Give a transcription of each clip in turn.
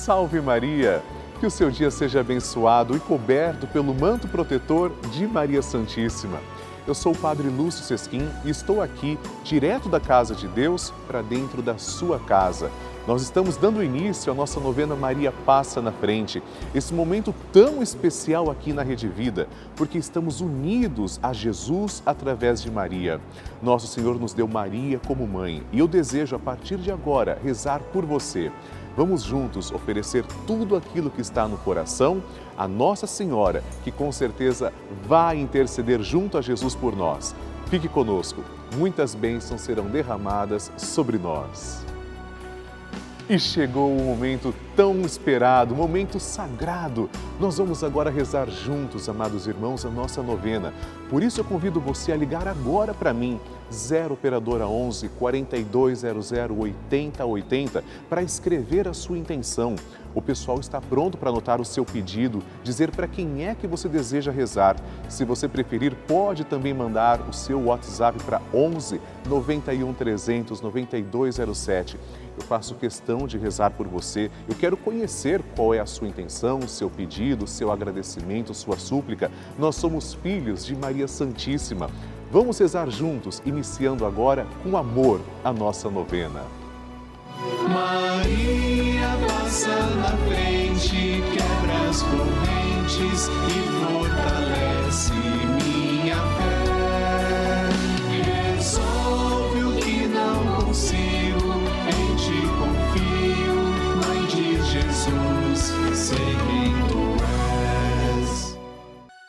Salve Maria! Que o seu dia seja abençoado e coberto pelo manto protetor de Maria Santíssima. Eu sou o Padre Lúcio Sesquim e estou aqui, direto da casa de Deus, para dentro da sua casa. Nós estamos dando início à nossa novena Maria Passa na Frente, esse momento tão especial aqui na Rede Vida, porque estamos unidos a Jesus através de Maria. Nosso Senhor nos deu Maria como mãe e eu desejo, a partir de agora, rezar por você. Vamos juntos oferecer tudo aquilo que está no coração a Nossa Senhora, que com certeza vai interceder junto a Jesus por nós. Fique conosco, muitas bênçãos serão derramadas sobre nós. E chegou o momento tão esperado, o momento sagrado. Nós vamos agora rezar juntos, amados irmãos, a nossa novena. Por isso eu convido você a ligar agora para mim, 0 operadora 11 4200 8080, para escrever a sua intenção. O pessoal está pronto para anotar o seu pedido, dizer para quem é que você deseja rezar. Se você preferir, pode também mandar o seu WhatsApp para 11 91 300 9207 eu faço questão de rezar por você. Eu quero conhecer qual é a sua intenção, seu pedido, seu agradecimento, sua súplica. Nós somos filhos de Maria Santíssima. Vamos rezar juntos, iniciando agora com amor a nossa novena. Maria passa na frente, quebra as correntes e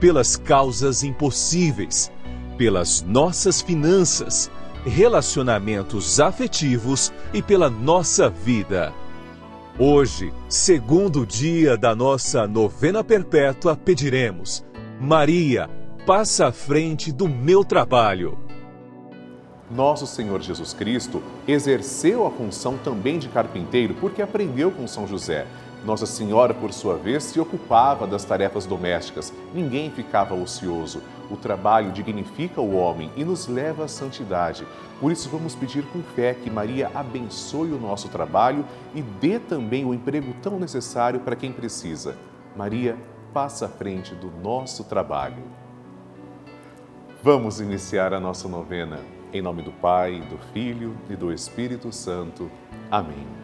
pelas causas impossíveis, pelas nossas finanças, relacionamentos afetivos e pela nossa vida. Hoje, segundo dia da nossa novena perpétua, pediremos: Maria, passa à frente do meu trabalho. Nosso Senhor Jesus Cristo exerceu a função também de carpinteiro porque aprendeu com São José. Nossa Senhora, por sua vez, se ocupava das tarefas domésticas. Ninguém ficava ocioso. O trabalho dignifica o homem e nos leva à santidade. Por isso, vamos pedir com fé que Maria abençoe o nosso trabalho e dê também o emprego tão necessário para quem precisa. Maria, passa à frente do nosso trabalho. Vamos iniciar a nossa novena. Em nome do Pai, do Filho e do Espírito Santo. Amém.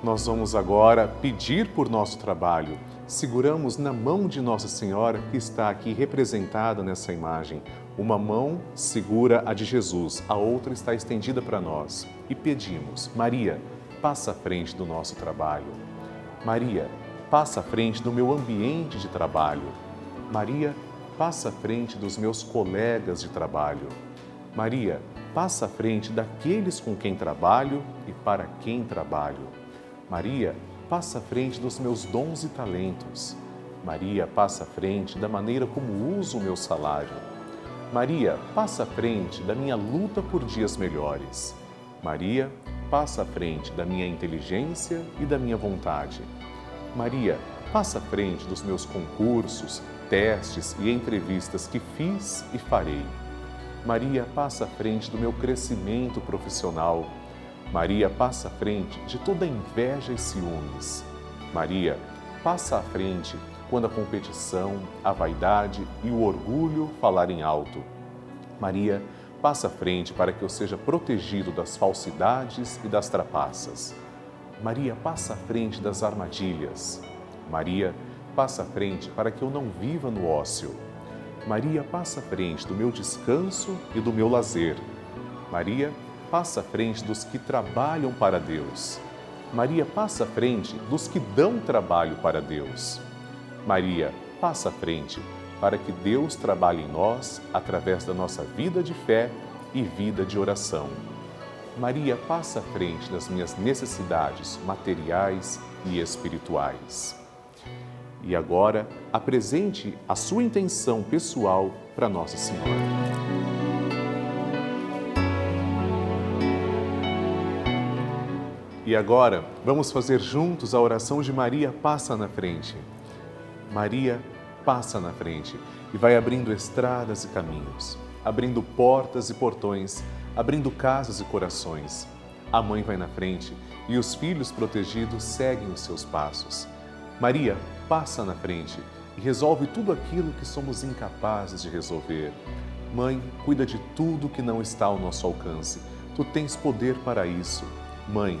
Nós vamos agora pedir por nosso trabalho. Seguramos na mão de Nossa Senhora, que está aqui representada nessa imagem. Uma mão segura a de Jesus, a outra está estendida para nós. E pedimos: Maria, passa à frente do nosso trabalho. Maria, passa à frente do meu ambiente de trabalho. Maria, passa à frente dos meus colegas de trabalho. Maria, passa à frente daqueles com quem trabalho e para quem trabalho. Maria, passa à frente dos meus dons e talentos. Maria, passa à frente da maneira como uso o meu salário. Maria, passa à frente da minha luta por dias melhores. Maria, passa à frente da minha inteligência e da minha vontade. Maria, passa à frente dos meus concursos, testes e entrevistas que fiz e farei. Maria passa à frente do meu crescimento profissional. Maria passa à frente de toda inveja e ciúmes. Maria passa à frente quando a competição, a vaidade e o orgulho falarem alto. Maria passa à frente para que eu seja protegido das falsidades e das trapaças. Maria passa à frente das armadilhas. Maria passa à frente para que eu não viva no ócio. Maria passa à frente do meu descanso e do meu lazer. Maria passa à frente dos que trabalham para Deus. Maria passa à frente dos que dão trabalho para Deus. Maria passa à frente para que Deus trabalhe em nós através da nossa vida de fé e vida de oração. Maria passa à frente das minhas necessidades materiais e espirituais. E agora, apresente a sua intenção pessoal para Nossa Senhora. E agora, vamos fazer juntos a oração de Maria Passa na Frente. Maria passa na frente e vai abrindo estradas e caminhos, abrindo portas e portões, abrindo casas e corações. A mãe vai na frente e os filhos protegidos seguem os seus passos. Maria passa na frente e resolve tudo aquilo que somos incapazes de resolver. Mãe, cuida de tudo que não está ao nosso alcance. Tu tens poder para isso. Mãe,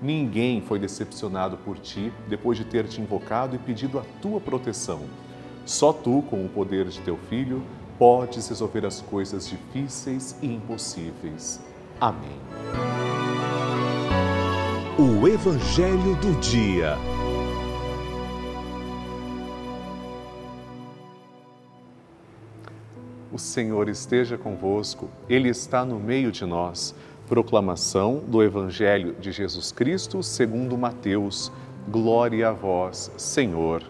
Ninguém foi decepcionado por ti depois de ter te invocado e pedido a tua proteção. Só tu, com o poder de teu Filho, podes resolver as coisas difíceis e impossíveis. Amém. O Evangelho do Dia. O Senhor esteja convosco, Ele está no meio de nós. Proclamação do Evangelho de Jesus Cristo segundo Mateus. Glória a vós, Senhor.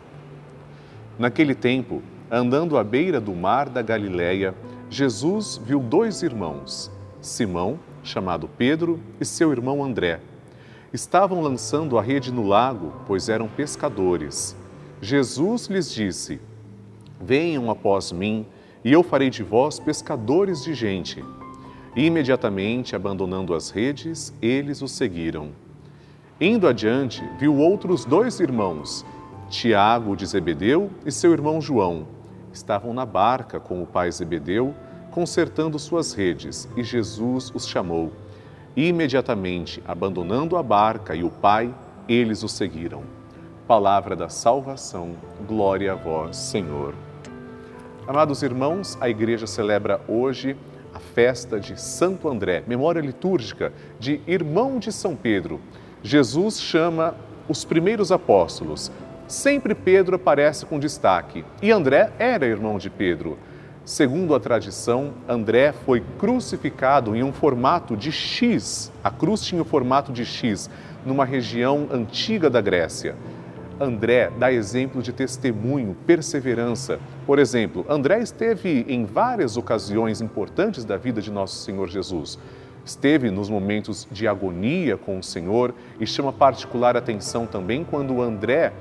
Naquele tempo, andando à beira do mar da Galileia, Jesus viu dois irmãos, Simão, chamado Pedro, e seu irmão André. Estavam lançando a rede no lago, pois eram pescadores. Jesus lhes disse: Venham após mim, e eu farei de vós pescadores de gente. Imediatamente, abandonando as redes, eles o seguiram. Indo adiante, viu outros dois irmãos, Tiago de Zebedeu e seu irmão João. Estavam na barca com o pai Zebedeu, consertando suas redes, e Jesus os chamou. Imediatamente, abandonando a barca e o pai, eles o seguiram. Palavra da salvação, glória a vós, Senhor. Amados irmãos, a igreja celebra hoje a festa de Santo André, memória litúrgica de irmão de São Pedro. Jesus chama os primeiros apóstolos. Sempre Pedro aparece com destaque e André era irmão de Pedro. Segundo a tradição, André foi crucificado em um formato de X. A cruz tinha o formato de X, numa região antiga da Grécia. André dá exemplo de testemunho, perseverança. Por exemplo, André esteve em várias ocasiões importantes da vida de nosso Senhor Jesus. Esteve nos momentos de agonia com o Senhor e chama particular atenção também quando André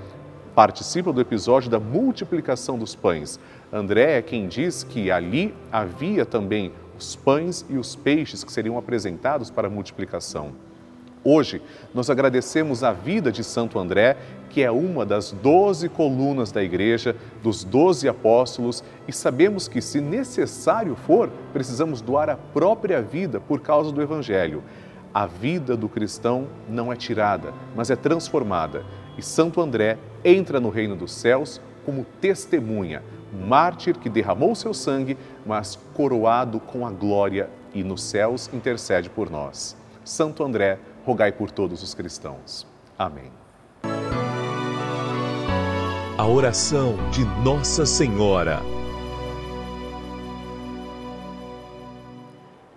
participa do episódio da multiplicação dos pães. André é quem diz que ali havia também os pães e os peixes que seriam apresentados para a multiplicação. Hoje, nós agradecemos a vida de Santo André, que é uma das doze colunas da igreja, dos doze apóstolos, e sabemos que, se necessário for, precisamos doar a própria vida por causa do Evangelho. A vida do cristão não é tirada, mas é transformada. E Santo André entra no reino dos céus como testemunha, mártir que derramou seu sangue, mas coroado com a glória e nos céus intercede por nós. Santo André, rogai por todos os cristãos. Amém. A oração de Nossa Senhora.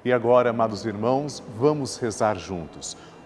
E agora, amados irmãos, vamos rezar juntos.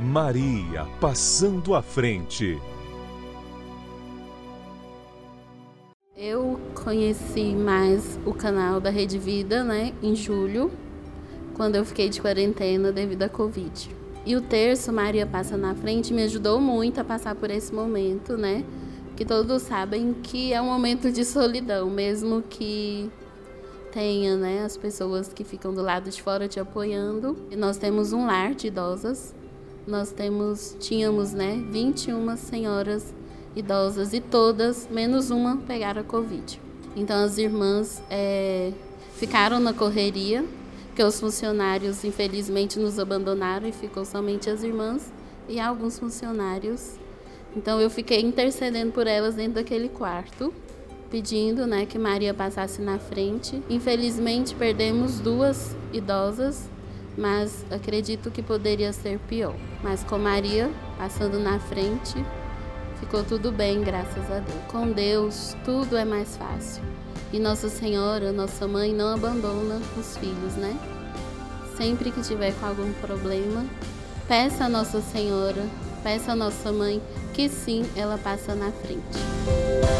Maria passando à frente. Eu conheci mais o canal da Rede Vida, né, em julho, quando eu fiquei de quarentena devido à Covid. E o terço Maria Passa na Frente me ajudou muito a passar por esse momento, né? Que todos sabem que é um momento de solidão, mesmo que tenha, né, as pessoas que ficam do lado de fora te apoiando. E nós temos um lar de idosas. Nós temos, tínhamos, né, 21 senhoras idosas e todas, menos uma, pegaram a Covid. Então as irmãs é, ficaram na correria, porque os funcionários infelizmente nos abandonaram e ficou somente as irmãs e alguns funcionários. Então eu fiquei intercedendo por elas dentro daquele quarto, pedindo né, que Maria passasse na frente. Infelizmente perdemos duas idosas, mas acredito que poderia ser pior. Mas com Maria passando na frente, Ficou tudo bem, graças a Deus. Com Deus, tudo é mais fácil. E Nossa Senhora, nossa mãe, não abandona os filhos, né? Sempre que tiver com algum problema, peça a Nossa Senhora, peça a nossa mãe, que sim, ela passa na frente.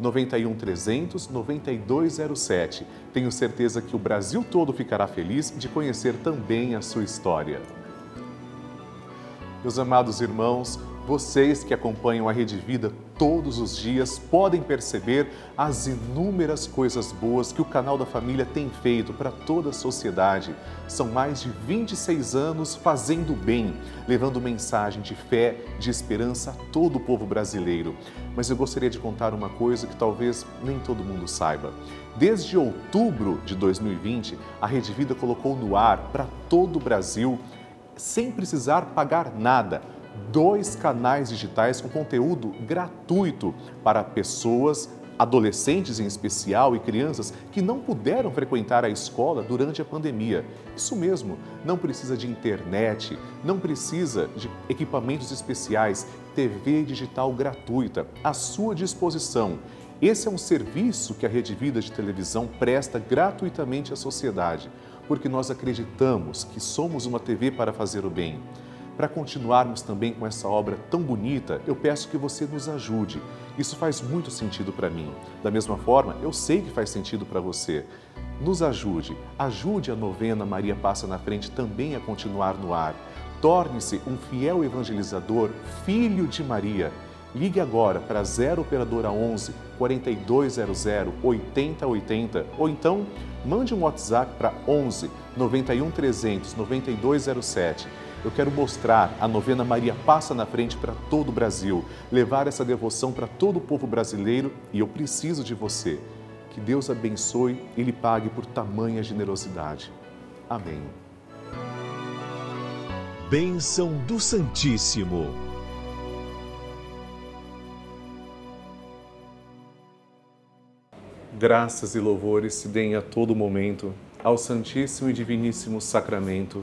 91 300 9207. Tenho certeza que o Brasil todo ficará feliz de conhecer também a sua história. Meus amados irmãos, vocês que acompanham a Rede Vida todos os dias podem perceber as inúmeras coisas boas que o canal da família tem feito para toda a sociedade. São mais de 26 anos fazendo bem, levando mensagem de fé, de esperança a todo o povo brasileiro. Mas eu gostaria de contar uma coisa que talvez nem todo mundo saiba. Desde outubro de 2020, a Rede Vida colocou no ar para todo o Brasil sem precisar pagar nada. Dois canais digitais com conteúdo gratuito para pessoas, adolescentes em especial e crianças que não puderam frequentar a escola durante a pandemia. Isso mesmo, não precisa de internet, não precisa de equipamentos especiais, TV digital gratuita à sua disposição. Esse é um serviço que a Rede Vida de Televisão presta gratuitamente à sociedade porque nós acreditamos que somos uma TV para fazer o bem. Para continuarmos também com essa obra tão bonita, eu peço que você nos ajude. Isso faz muito sentido para mim. Da mesma forma, eu sei que faz sentido para você. Nos ajude, ajude a novena Maria Passa na Frente também a continuar no ar. Torne-se um fiel evangelizador, filho de Maria. Ligue agora para 0 Operadora 11 4200 8080 ou então mande um WhatsApp para 11 91 300 9207. Eu quero mostrar a novena Maria Passa na Frente para todo o Brasil, levar essa devoção para todo o povo brasileiro e eu preciso de você. Que Deus abençoe e lhe pague por tamanha generosidade. Amém. Bênção do Santíssimo. Graças e louvores se deem a todo momento ao Santíssimo e Diviníssimo Sacramento.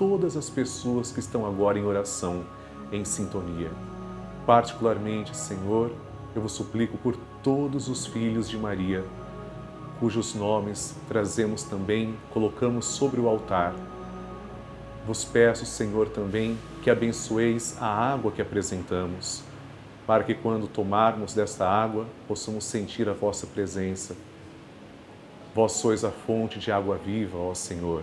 todas as pessoas que estão agora em oração, em sintonia. Particularmente, Senhor, eu vos suplico por todos os filhos de Maria cujos nomes trazemos também, colocamos sobre o altar. Vos peço, Senhor, também que abençoeis a água que apresentamos, para que quando tomarmos desta água possamos sentir a vossa presença. Vós sois a fonte de água viva, ó Senhor.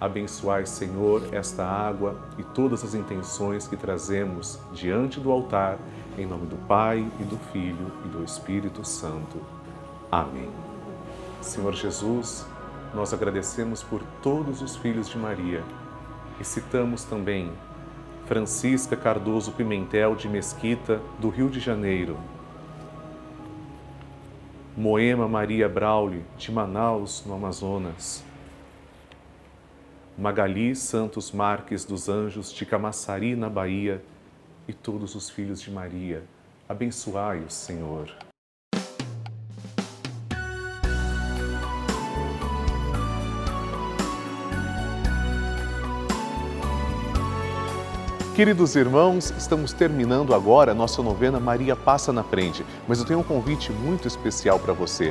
Abençoai, Senhor, esta água e todas as intenções que trazemos diante do altar, em nome do Pai e do Filho e do Espírito Santo. Amém. Senhor Jesus, nós agradecemos por todos os filhos de Maria e citamos também Francisca Cardoso Pimentel de Mesquita, do Rio de Janeiro. Moema Maria Brauli, de Manaus, no Amazonas. Magali Santos Marques dos Anjos, de Camaçari, na Bahia. E todos os filhos de Maria. Abençoai-os, Senhor. Queridos irmãos, estamos terminando agora a nossa novena Maria Passa na Frente, mas eu tenho um convite muito especial para você.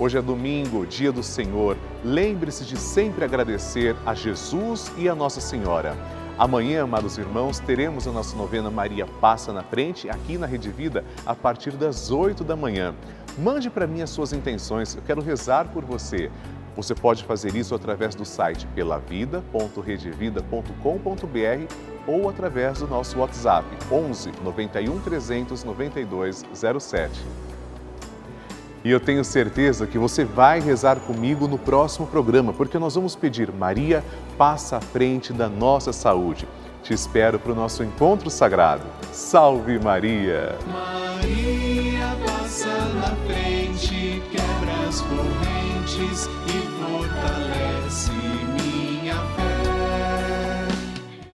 Hoje é domingo, dia do Senhor. Lembre-se de sempre agradecer a Jesus e a Nossa Senhora. Amanhã, amados irmãos, teremos a nossa novena Maria Passa na Frente aqui na Rede Vida a partir das 8 da manhã. Mande para mim as suas intenções, eu quero rezar por você. Você pode fazer isso através do site pelavida.redevida.com.br ou através do nosso WhatsApp 11 91 300 92 07. E eu tenho certeza que você vai rezar comigo no próximo programa, porque nós vamos pedir Maria, passa à frente da nossa saúde. Te espero para o nosso encontro sagrado. Salve Maria! Maria.